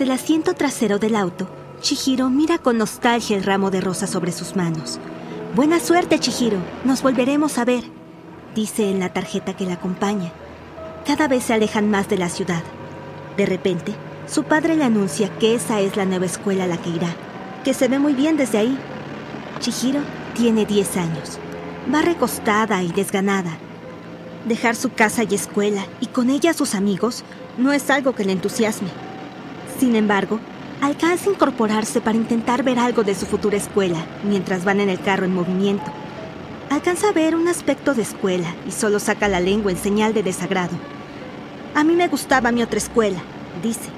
Desde el asiento trasero del auto, Chihiro mira con nostalgia el ramo de rosas sobre sus manos. Buena suerte, Chihiro. Nos volveremos a ver, dice en la tarjeta que la acompaña. Cada vez se alejan más de la ciudad. De repente, su padre le anuncia que esa es la nueva escuela a la que irá, que se ve muy bien desde ahí. Chihiro tiene 10 años. Va recostada y desganada. Dejar su casa y escuela y con ella sus amigos no es algo que le entusiasme. Sin embargo, alcanza a incorporarse para intentar ver algo de su futura escuela mientras van en el carro en movimiento. Alcanza a ver un aspecto de escuela y solo saca la lengua en señal de desagrado. A mí me gustaba mi otra escuela, dice.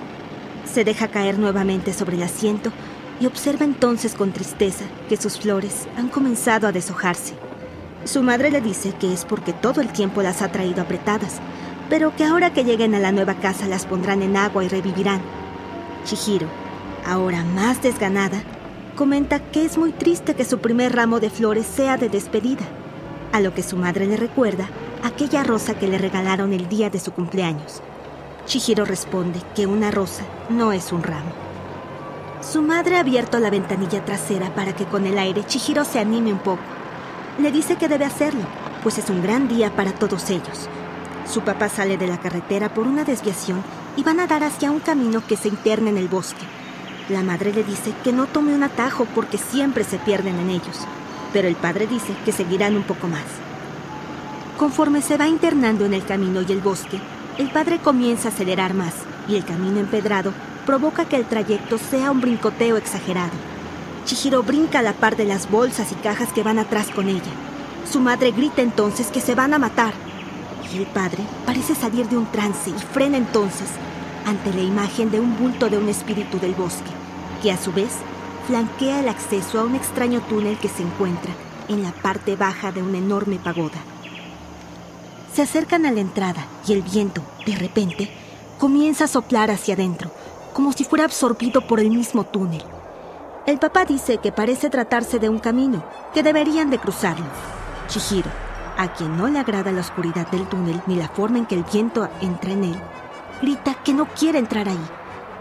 Se deja caer nuevamente sobre el asiento y observa entonces con tristeza que sus flores han comenzado a deshojarse. Su madre le dice que es porque todo el tiempo las ha traído apretadas, pero que ahora que lleguen a la nueva casa las pondrán en agua y revivirán. Chihiro, ahora más desganada, comenta que es muy triste que su primer ramo de flores sea de despedida, a lo que su madre le recuerda aquella rosa que le regalaron el día de su cumpleaños. Chihiro responde que una rosa no es un ramo. Su madre ha abierto la ventanilla trasera para que con el aire Chihiro se anime un poco. Le dice que debe hacerlo, pues es un gran día para todos ellos. Su papá sale de la carretera por una desviación y van a dar hacia un camino que se interna en el bosque. La madre le dice que no tome un atajo porque siempre se pierden en ellos, pero el padre dice que seguirán un poco más. Conforme se va internando en el camino y el bosque, el padre comienza a acelerar más y el camino empedrado provoca que el trayecto sea un brincoteo exagerado. Chihiro brinca a la par de las bolsas y cajas que van atrás con ella. Su madre grita entonces que se van a matar el padre parece salir de un trance y frena entonces ante la imagen de un bulto de un espíritu del bosque, que a su vez flanquea el acceso a un extraño túnel que se encuentra en la parte baja de una enorme pagoda. Se acercan a la entrada y el viento, de repente, comienza a soplar hacia adentro, como si fuera absorbido por el mismo túnel. El papá dice que parece tratarse de un camino, que deberían de cruzarlo. Chihiro, a quien no le agrada la oscuridad del túnel ni la forma en que el viento entra en él, grita que no quiere entrar ahí,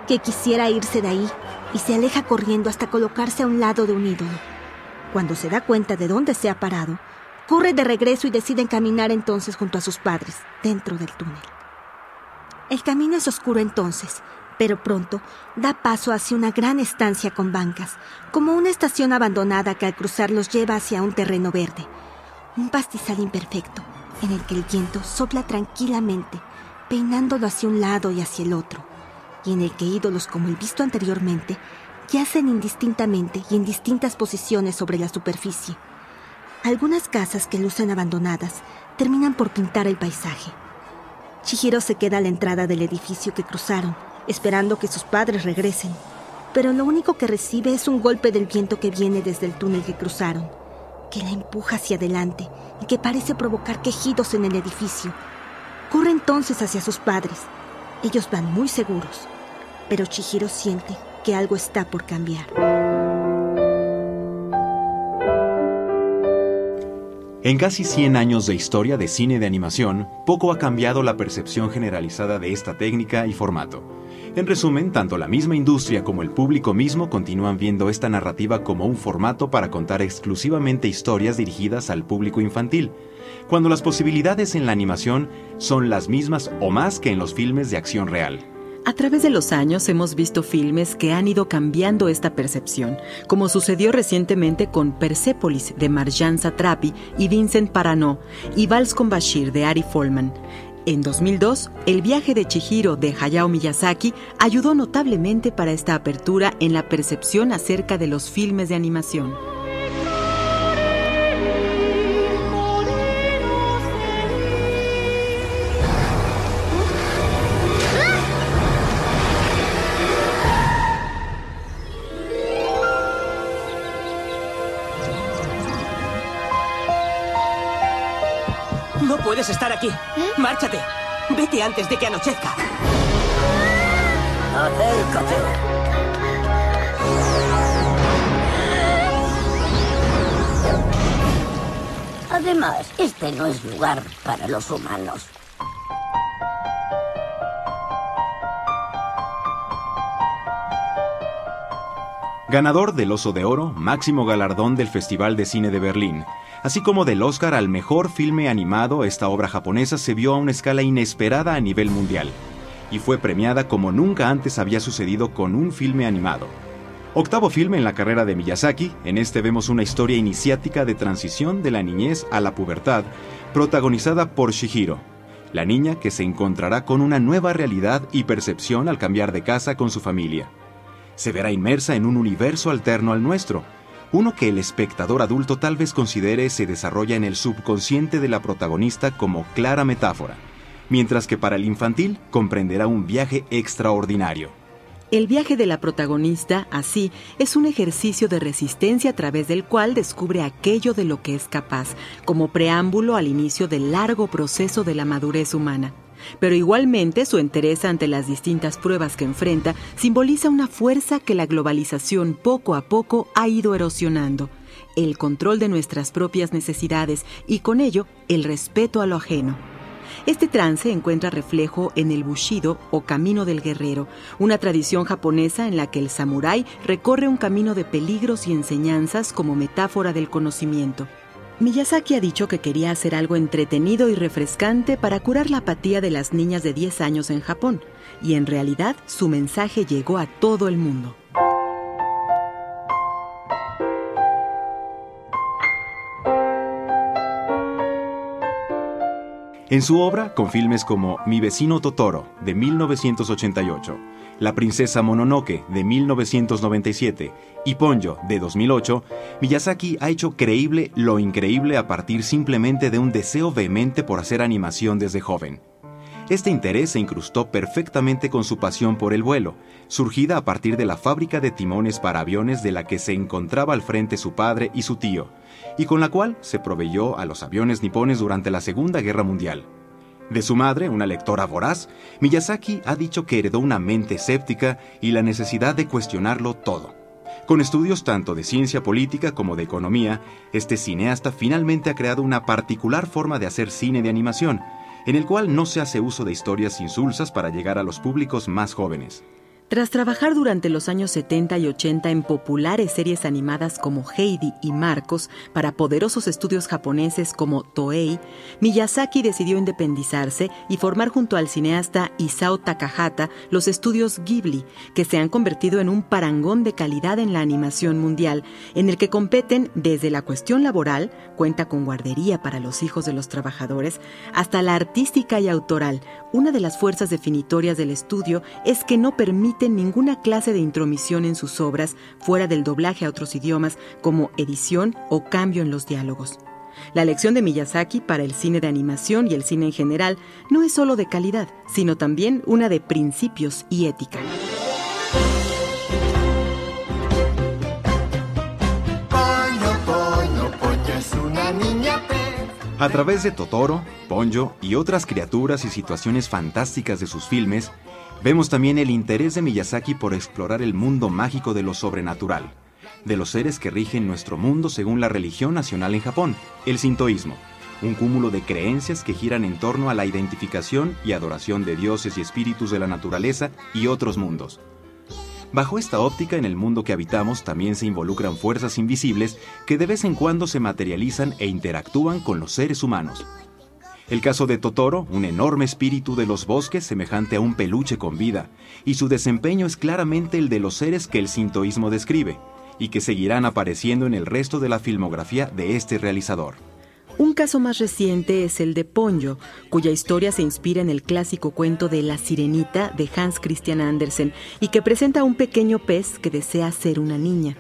que quisiera irse de ahí y se aleja corriendo hasta colocarse a un lado de un ídolo. Cuando se da cuenta de dónde se ha parado, corre de regreso y decide caminar entonces junto a sus padres, dentro del túnel. El camino es oscuro entonces, pero pronto da paso hacia una gran estancia con bancas, como una estación abandonada que al cruzar los lleva hacia un terreno verde un pastizal imperfecto en el que el viento sopla tranquilamente, peinándolo hacia un lado y hacia el otro, y en el que ídolos como el visto anteriormente yacen indistintamente y en distintas posiciones sobre la superficie. Algunas casas que lucen abandonadas terminan por pintar el paisaje. Chihiro se queda a la entrada del edificio que cruzaron, esperando que sus padres regresen, pero lo único que recibe es un golpe del viento que viene desde el túnel que cruzaron que la empuja hacia adelante y que parece provocar quejidos en el edificio. Corre entonces hacia sus padres. Ellos van muy seguros, pero Chihiro siente que algo está por cambiar. En casi 100 años de historia de cine de animación, poco ha cambiado la percepción generalizada de esta técnica y formato. En resumen, tanto la misma industria como el público mismo continúan viendo esta narrativa como un formato para contar exclusivamente historias dirigidas al público infantil, cuando las posibilidades en la animación son las mismas o más que en los filmes de acción real. A través de los años hemos visto filmes que han ido cambiando esta percepción, como sucedió recientemente con Persepolis de Marjan Satrapi y Vincent Parano y Vals con Bashir de Ari Folman. En 2002, el viaje de Chihiro de Hayao Miyazaki ayudó notablemente para esta apertura en la percepción acerca de los filmes de animación. Puedes estar aquí. Márchate. Vete antes de que anochezca. Acércate. Además, este no es lugar para los humanos. Ganador del Oso de Oro, máximo galardón del Festival de Cine de Berlín, así como del Oscar al mejor filme animado, esta obra japonesa se vio a una escala inesperada a nivel mundial y fue premiada como nunca antes había sucedido con un filme animado. Octavo filme en la carrera de Miyazaki, en este vemos una historia iniciática de transición de la niñez a la pubertad, protagonizada por Shihiro, la niña que se encontrará con una nueva realidad y percepción al cambiar de casa con su familia se verá inmersa en un universo alterno al nuestro, uno que el espectador adulto tal vez considere se desarrolla en el subconsciente de la protagonista como clara metáfora, mientras que para el infantil comprenderá un viaje extraordinario. El viaje de la protagonista, así, es un ejercicio de resistencia a través del cual descubre aquello de lo que es capaz, como preámbulo al inicio del largo proceso de la madurez humana. Pero igualmente su interés ante las distintas pruebas que enfrenta simboliza una fuerza que la globalización poco a poco ha ido erosionando, el control de nuestras propias necesidades y con ello el respeto a lo ajeno. Este trance encuentra reflejo en el Bushido o Camino del Guerrero, una tradición japonesa en la que el samurái recorre un camino de peligros y enseñanzas como metáfora del conocimiento. Miyazaki ha dicho que quería hacer algo entretenido y refrescante para curar la apatía de las niñas de 10 años en Japón, y en realidad su mensaje llegó a todo el mundo. En su obra, con filmes como Mi vecino Totoro, de 1988, La princesa Mononoke, de 1997, y Ponyo, de 2008, Miyazaki ha hecho creíble lo increíble a partir simplemente de un deseo vehemente por hacer animación desde joven. Este interés se incrustó perfectamente con su pasión por el vuelo, surgida a partir de la fábrica de timones para aviones de la que se encontraba al frente su padre y su tío, y con la cual se proveyó a los aviones nipones durante la Segunda Guerra Mundial. De su madre, una lectora voraz, Miyazaki ha dicho que heredó una mente escéptica y la necesidad de cuestionarlo todo. Con estudios tanto de ciencia política como de economía, este cineasta finalmente ha creado una particular forma de hacer cine de animación, en el cual no se hace uso de historias insulsas para llegar a los públicos más jóvenes. Tras trabajar durante los años 70 y 80 en populares series animadas como Heidi y Marcos para poderosos estudios japoneses como Toei, Miyazaki decidió independizarse y formar junto al cineasta Isao Takahata los estudios Ghibli, que se han convertido en un parangón de calidad en la animación mundial, en el que competen desde la cuestión laboral, cuenta con guardería para los hijos de los trabajadores, hasta la artística y autoral. Una de las fuerzas definitorias del estudio es que no permite ninguna clase de intromisión en sus obras fuera del doblaje a otros idiomas como edición o cambio en los diálogos. La lección de Miyazaki para el cine de animación y el cine en general no es solo de calidad, sino también una de principios y ética. A través de Totoro, Ponyo y otras criaturas y situaciones fantásticas de sus filmes, Vemos también el interés de Miyazaki por explorar el mundo mágico de lo sobrenatural, de los seres que rigen nuestro mundo según la religión nacional en Japón, el sintoísmo, un cúmulo de creencias que giran en torno a la identificación y adoración de dioses y espíritus de la naturaleza y otros mundos. Bajo esta óptica, en el mundo que habitamos también se involucran fuerzas invisibles que de vez en cuando se materializan e interactúan con los seres humanos. El caso de Totoro, un enorme espíritu de los bosques semejante a un peluche con vida, y su desempeño es claramente el de los seres que el sintoísmo describe, y que seguirán apareciendo en el resto de la filmografía de este realizador. Un caso más reciente es el de Ponyo, cuya historia se inspira en el clásico cuento de La Sirenita de Hans Christian Andersen y que presenta a un pequeño pez que desea ser una niña.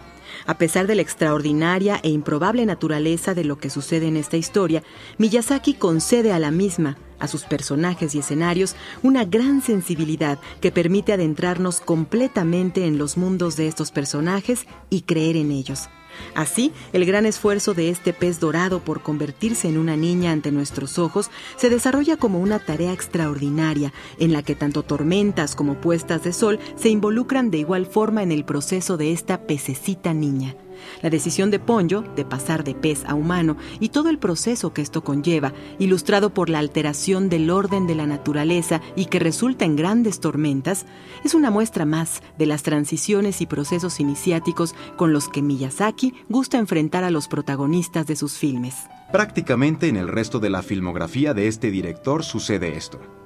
A pesar de la extraordinaria e improbable naturaleza de lo que sucede en esta historia, Miyazaki concede a la misma, a sus personajes y escenarios, una gran sensibilidad que permite adentrarnos completamente en los mundos de estos personajes y creer en ellos. Así, el gran esfuerzo de este pez dorado por convertirse en una niña ante nuestros ojos se desarrolla como una tarea extraordinaria en la que tanto tormentas como puestas de sol se involucran de igual forma en el proceso de esta pececita niña. La decisión de Ponyo de pasar de pez a humano y todo el proceso que esto conlleva, ilustrado por la alteración del orden de la naturaleza y que resulta en grandes tormentas, es una muestra más de las transiciones y procesos iniciáticos con los que Miyazaki gusta enfrentar a los protagonistas de sus filmes. Prácticamente en el resto de la filmografía de este director sucede esto.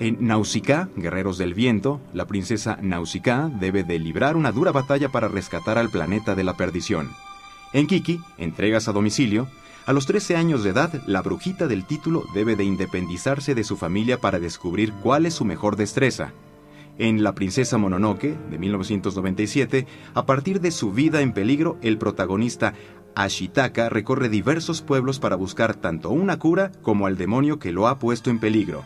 En Nausicaa, Guerreros del Viento, la princesa Nausicaa debe de librar una dura batalla para rescatar al planeta de la perdición. En Kiki, Entregas a domicilio, a los 13 años de edad, la brujita del título debe de independizarse de su familia para descubrir cuál es su mejor destreza. En La princesa Mononoke, de 1997, a partir de su vida en peligro, el protagonista Ashitaka recorre diversos pueblos para buscar tanto una cura como al demonio que lo ha puesto en peligro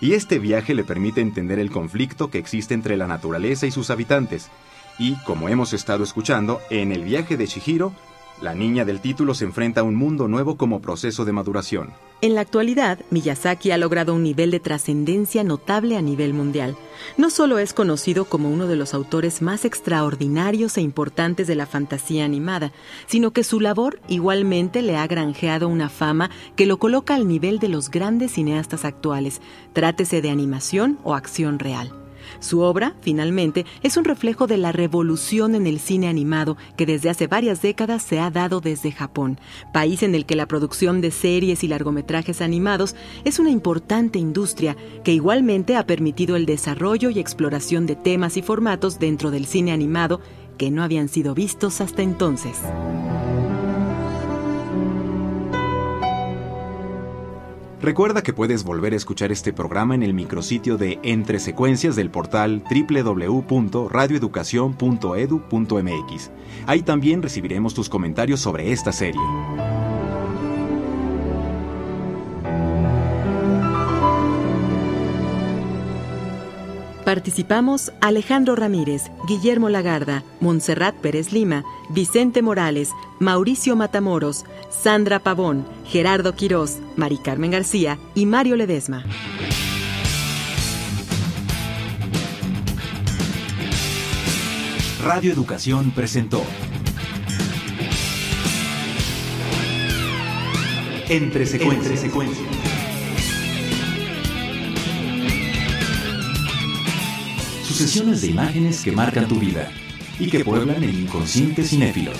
y este viaje le permite entender el conflicto que existe entre la naturaleza y sus habitantes. Y, como hemos estado escuchando, en el viaje de Chihiro, la niña del título se enfrenta a un mundo nuevo como proceso de maduración. En la actualidad, Miyazaki ha logrado un nivel de trascendencia notable a nivel mundial. No solo es conocido como uno de los autores más extraordinarios e importantes de la fantasía animada, sino que su labor igualmente le ha granjeado una fama que lo coloca al nivel de los grandes cineastas actuales, trátese de animación o acción real. Su obra, finalmente, es un reflejo de la revolución en el cine animado que desde hace varias décadas se ha dado desde Japón, país en el que la producción de series y largometrajes animados es una importante industria que igualmente ha permitido el desarrollo y exploración de temas y formatos dentro del cine animado que no habían sido vistos hasta entonces. Recuerda que puedes volver a escuchar este programa en el micrositio de Entre Secuencias del portal www.radioeducacion.edu.mx. Ahí también recibiremos tus comentarios sobre esta serie. Participamos Alejandro Ramírez, Guillermo Lagarda, Montserrat Pérez Lima, Vicente Morales, Mauricio Matamoros, Sandra Pavón, Gerardo Quirós, Mari Carmen García y Mario Ledesma. Radio Educación presentó Entre secuencias. Sucesiones de imágenes que marcan tu vida y que pueblan el inconsciente cinéfilo.